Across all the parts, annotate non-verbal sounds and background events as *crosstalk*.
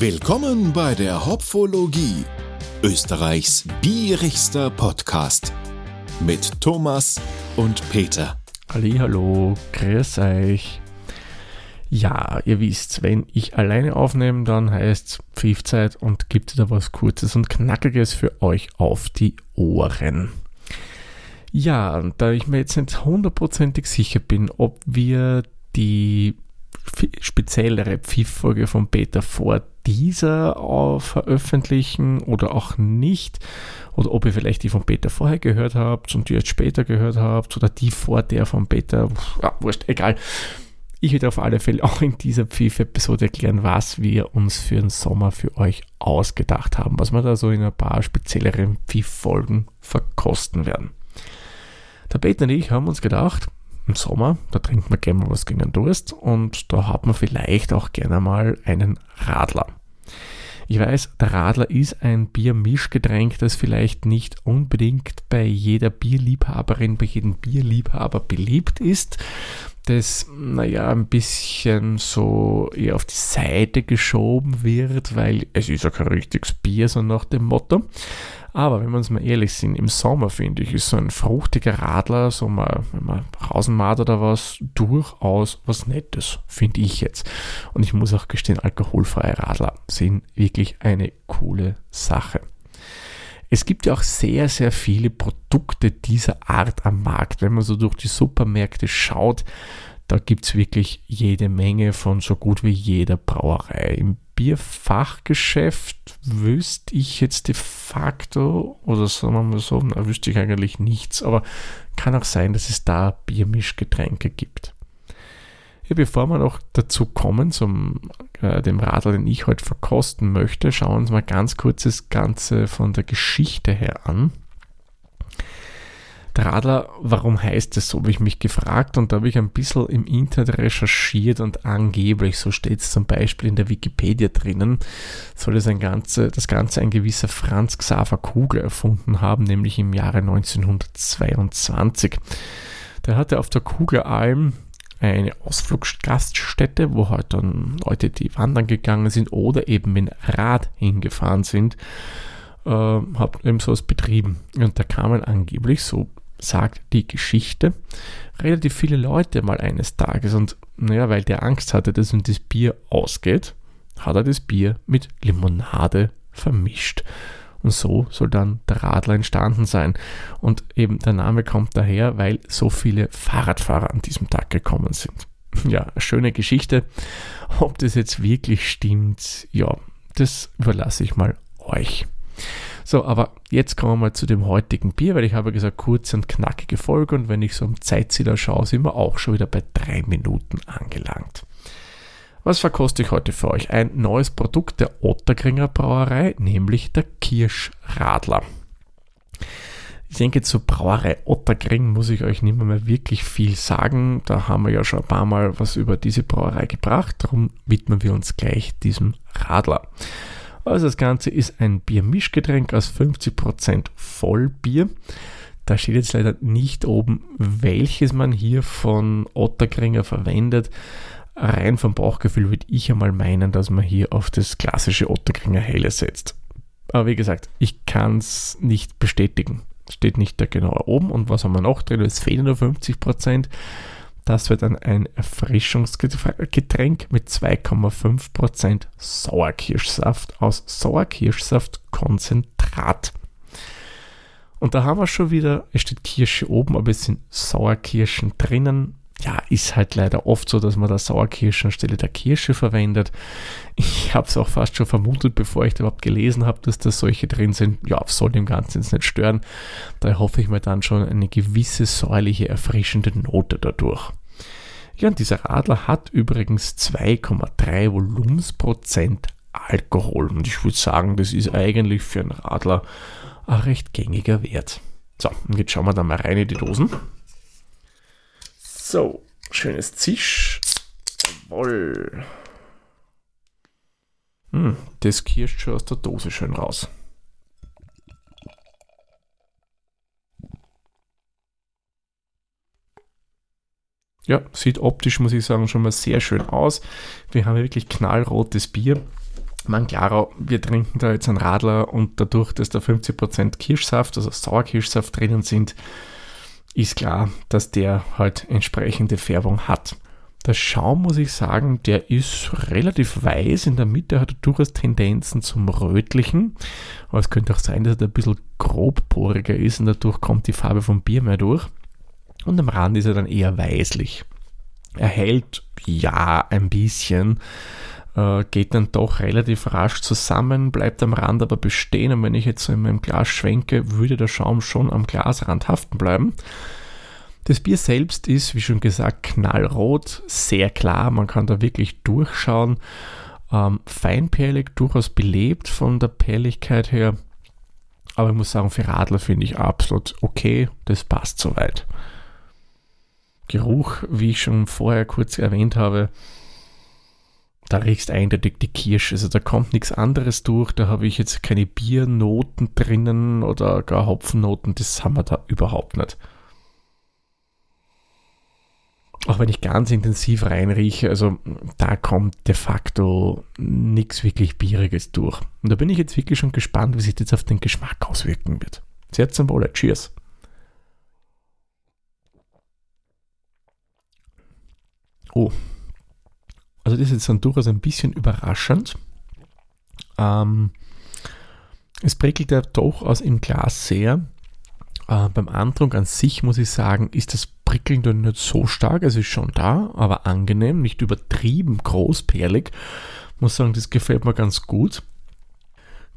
Willkommen bei der Hopfologie, Österreichs bierigster Podcast mit Thomas und Peter. Hallo, grüß euch. Ja, ihr wisst, wenn ich alleine aufnehme, dann heißt es Pfiffzeit und gibt da was Kurzes und Knackiges für euch auf die Ohren. Ja, da ich mir jetzt nicht hundertprozentig sicher bin, ob wir die speziellere Pfiff-Folge von Peter vor dieser veröffentlichen oder auch nicht. Oder ob ihr vielleicht die von Peter vorher gehört habt und die jetzt später gehört habt oder die vor der von Peter. Ja, wurscht, egal. Ich werde auf alle Fälle *laughs* auch in dieser Pfiff-Episode erklären, was wir uns für den Sommer für euch ausgedacht haben, was wir da so in ein paar spezielleren Pfiff-Folgen verkosten werden. Der Peter und ich haben uns gedacht, im Sommer, da trinkt man gerne mal was gegen den Durst und da hat man vielleicht auch gerne mal einen Radler. Ich weiß, der Radler ist ein Biermischgetränk, das vielleicht nicht unbedingt bei jeder Bierliebhaberin, bei jedem Bierliebhaber beliebt ist, das, naja, ein bisschen so eher auf die Seite geschoben wird, weil es ist ja kein richtiges Bier, so nach dem Motto. Aber wenn wir uns mal ehrlich sind, im Sommer finde ich, ist so ein fruchtiger Radler, so mal, wenn man Rausenmat oder was, durchaus was Nettes, finde ich jetzt. Und ich muss auch gestehen, alkoholfreie Radler sind wirklich eine coole Sache. Es gibt ja auch sehr, sehr viele Produkte dieser Art am Markt. Wenn man so durch die Supermärkte schaut, da gibt es wirklich jede Menge von so gut wie jeder Brauerei. Im Bierfachgeschäft wüsste ich jetzt de facto, oder sagen wir mal so, da wüsste ich eigentlich nichts, aber kann auch sein, dass es da Biermischgetränke gibt. Ja, bevor wir noch dazu kommen, zum äh, dem Radler, den ich heute verkosten möchte, schauen wir uns mal ganz kurz das Ganze von der Geschichte her an. Der Radler, warum heißt es so, habe ich mich gefragt und da habe ich ein bisschen im Internet recherchiert und angeblich, so steht es zum Beispiel in der Wikipedia drinnen, soll es ein Ganze, das Ganze ein gewisser Franz Xaver Kugler erfunden haben, nämlich im Jahre 1922. Der hatte auf der Kugleralm eine Ausflugsgaststätte, wo halt Leute, die wandern gegangen sind oder eben mit Rad hingefahren sind, äh, hat eben sowas betrieben. Und da kamen angeblich so sagt die Geschichte, relativ viele Leute mal eines Tages und naja, weil der Angst hatte, dass ihm das Bier ausgeht, hat er das Bier mit Limonade vermischt. Und so soll dann der Radler entstanden sein. Und eben der Name kommt daher, weil so viele Fahrradfahrer an diesem Tag gekommen sind. *laughs* Ja, schöne Geschichte. Ob das jetzt wirklich stimmt, ja, das überlasse ich mal euch. So, aber jetzt kommen wir mal zu dem heutigen Bier, weil ich habe gesagt, kurze und knackige Folge und wenn ich so am Zeitzähler schaue, sind wir auch schon wieder bei drei Minuten angelangt. Was verkoste ich heute für euch? Ein neues Produkt der Ottergringer Brauerei, nämlich der Kirschradler. Ich denke, zur Brauerei Ottergring muss ich euch nicht mehr wirklich viel sagen. Da haben wir ja schon ein paar Mal was über diese Brauerei gebracht. Darum widmen wir uns gleich diesem Radler. Also das Ganze ist ein Biermischgetränk aus 50% Vollbier. Da steht jetzt leider nicht oben, welches man hier von Otterkringer verwendet. Rein vom Bauchgefühl würde ich einmal meinen, dass man hier auf das klassische Otterkringer Helle setzt. Aber wie gesagt, ich kann es nicht bestätigen. Steht nicht da genau oben. Und was haben wir noch drin? Es fehlen nur 50%. Das wird dann ein Erfrischungsgetränk mit 2,5% Sauerkirschsaft aus Sauerkirschsaftkonzentrat. Und da haben wir schon wieder, es steht Kirsche oben, aber es sind Sauerkirschen drinnen. Ja, ist halt leider oft so, dass man da Sauerkirschen anstelle der Kirsche verwendet. Ich habe es auch fast schon vermutet, bevor ich überhaupt gelesen habe, dass da solche drin sind. Ja, soll dem Ganzen jetzt nicht stören. Da hoffe ich mir dann schon eine gewisse säuerliche, erfrischende Note dadurch. Ja, und dieser Radler hat übrigens 2,3 Volumensprozent Alkohol. Und ich würde sagen, das ist eigentlich für einen Radler ein recht gängiger Wert. So, und jetzt schauen wir da mal rein in die Dosen. So, schönes Zisch. Jawoll. Hm, das kirscht schon aus der Dose schön raus. Ja, sieht optisch, muss ich sagen, schon mal sehr schön aus. Wir haben wirklich knallrotes Bier. Man, klar, wir trinken da jetzt einen Radler und dadurch, dass da 50% Kirschsaft, also Sauerkirschsaft drinnen sind, ist klar, dass der halt entsprechende Färbung hat. Der Schaum, muss ich sagen, der ist relativ weiß. In der Mitte hat er durchaus Tendenzen zum Rötlichen. Aber es könnte auch sein, dass er ein bisschen grobporiger ist und dadurch kommt die Farbe vom Bier mehr durch. Und am Rand ist er dann eher weißlich. Er hält ja ein bisschen, äh, geht dann doch relativ rasch zusammen, bleibt am Rand aber bestehen. Und wenn ich jetzt so in meinem Glas schwenke, würde der Schaum schon am Glasrand haften bleiben. Das Bier selbst ist, wie schon gesagt, knallrot, sehr klar, man kann da wirklich durchschauen. Ähm, feinperlig, durchaus belebt von der Perligkeit her. Aber ich muss sagen, für Radler finde ich absolut okay, das passt soweit. Geruch, wie ich schon vorher kurz erwähnt habe, da riechst eindeutig die Kirsche. Also da kommt nichts anderes durch. Da habe ich jetzt keine Biernoten drinnen oder gar Hopfennoten. Das haben wir da überhaupt nicht auch wenn ich ganz intensiv reinrieche, also da kommt de facto nichts wirklich Bieriges durch. Und da bin ich jetzt wirklich schon gespannt, wie sich das auf den Geschmack auswirken wird. Sehr zum Wohle. Cheers. Oh. Also das ist jetzt dann durchaus ein bisschen überraschend. Ähm, es prickelt ja doch aus im Glas sehr. Äh, beim Antrunk an sich muss ich sagen, ist das Prickeln dann nicht so stark. Es ist schon da, aber angenehm, nicht übertrieben großperlig. Muss sagen, das gefällt mir ganz gut.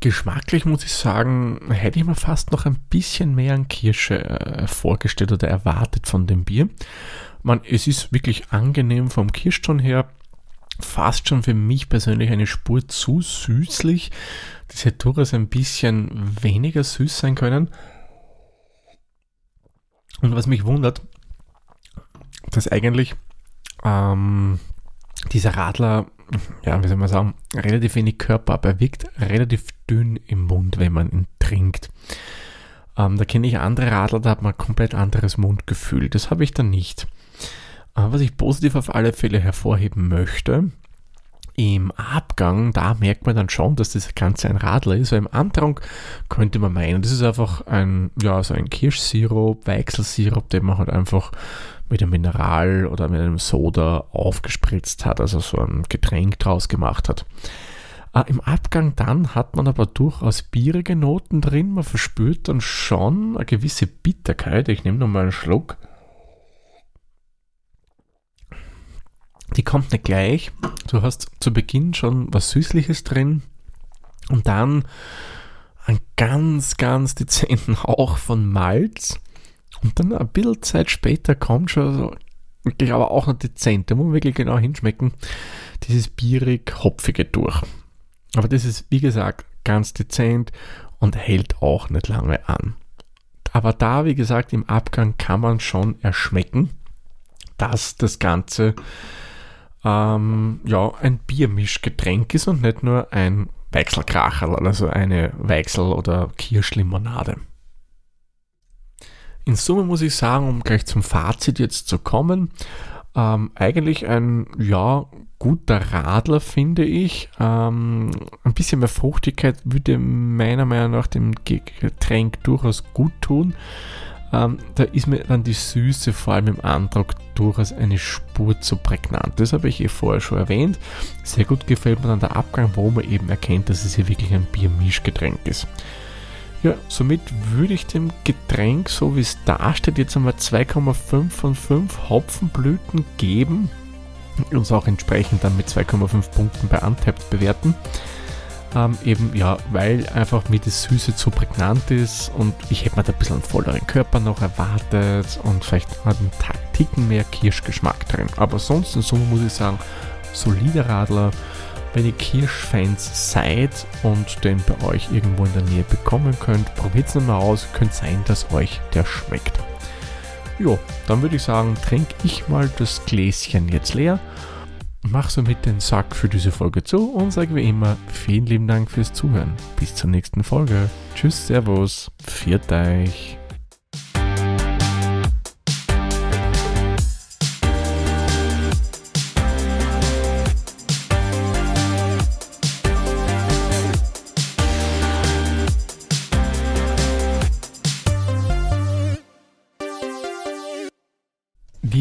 Geschmacklich muss ich sagen, hätte ich mir fast noch ein bisschen mehr an Kirsche äh, vorgestellt oder erwartet von dem Bier. Man, es ist wirklich angenehm vom Kirschton her. Fast schon für mich persönlich eine Spur zu süßlich. Das hätte durchaus ein bisschen weniger süß sein können. Und was mich wundert, dass eigentlich ähm, dieser Radler, ja, wie soll man sagen, relativ wenig Körper ab. Er wirkt relativ dünn im Mund, wenn man ihn trinkt. Ähm, da kenne ich andere Radler, da hat man komplett anderes Mundgefühl. Das habe ich da nicht. Äh, was ich positiv auf alle Fälle hervorheben möchte, im Abgang, da merkt man dann schon, dass das Ganze ein Radler ist, weil im Antrunk könnte man meinen, das ist einfach ein, ja, so ein Kirschsirup, Weichselsirup, den man halt einfach mit einem Mineral oder mit einem Soda aufgespritzt hat, also so ein Getränk draus gemacht hat. Äh, Im Abgang dann hat man aber durchaus bierige Noten drin, man verspürt dann schon eine gewisse Bitterkeit. Ich nehme nochmal einen Schluck. Die kommt nicht gleich. Du hast zu Beginn schon was Süßliches drin und dann einen ganz, ganz dezenten *laughs* Hauch von Malz. Und dann ein bisschen Zeit später kommt schon so, wirklich aber auch noch dezent, da muss man wirklich genau hinschmecken, dieses bierig-hopfige durch. Aber das ist, wie gesagt, ganz dezent und hält auch nicht lange an. Aber da, wie gesagt, im Abgang kann man schon erschmecken, dass das Ganze ähm, ja, ein Biermischgetränk ist und nicht nur ein Weichselkracher, also eine Weichsel- oder Kirschlimonade. In Summe muss ich sagen, um gleich zum Fazit jetzt zu kommen, ähm, eigentlich ein ja guter Radler finde ich. Ähm, ein bisschen mehr Fruchtigkeit würde meiner Meinung nach dem Getränk durchaus gut tun. Ähm, da ist mir dann die Süße vor allem im Andruck durchaus eine Spur zu prägnant. Das habe ich eh vorher schon erwähnt. Sehr gut gefällt mir dann der Abgang, wo man eben erkennt, dass es hier wirklich ein Biermischgetränk ist. Ja, somit würde ich dem Getränk, so wie es da steht, jetzt einmal 2,5 von 5 Hopfenblüten geben. Und uns auch entsprechend dann mit 2,5 Punkten bei Untapped bewerten. Ähm, eben, ja, weil einfach mir das Süße zu prägnant ist und ich hätte mir da ein bisschen einen volleren Körper noch erwartet und vielleicht hat ein Ticken mehr Kirschgeschmack drin. Aber sonst in Summe muss ich sagen, solider Radler. Wenn ihr Kirschfans seid und den bei euch irgendwo in der Nähe bekommen könnt, probiert es nochmal aus. Könnte sein, dass euch der schmeckt. Jo, dann würde ich sagen, trinke ich mal das Gläschen jetzt leer mach somit den Sack für diese Folge zu und sage wie immer vielen lieben Dank fürs Zuhören. Bis zur nächsten Folge. Tschüss, Servus, viert euch.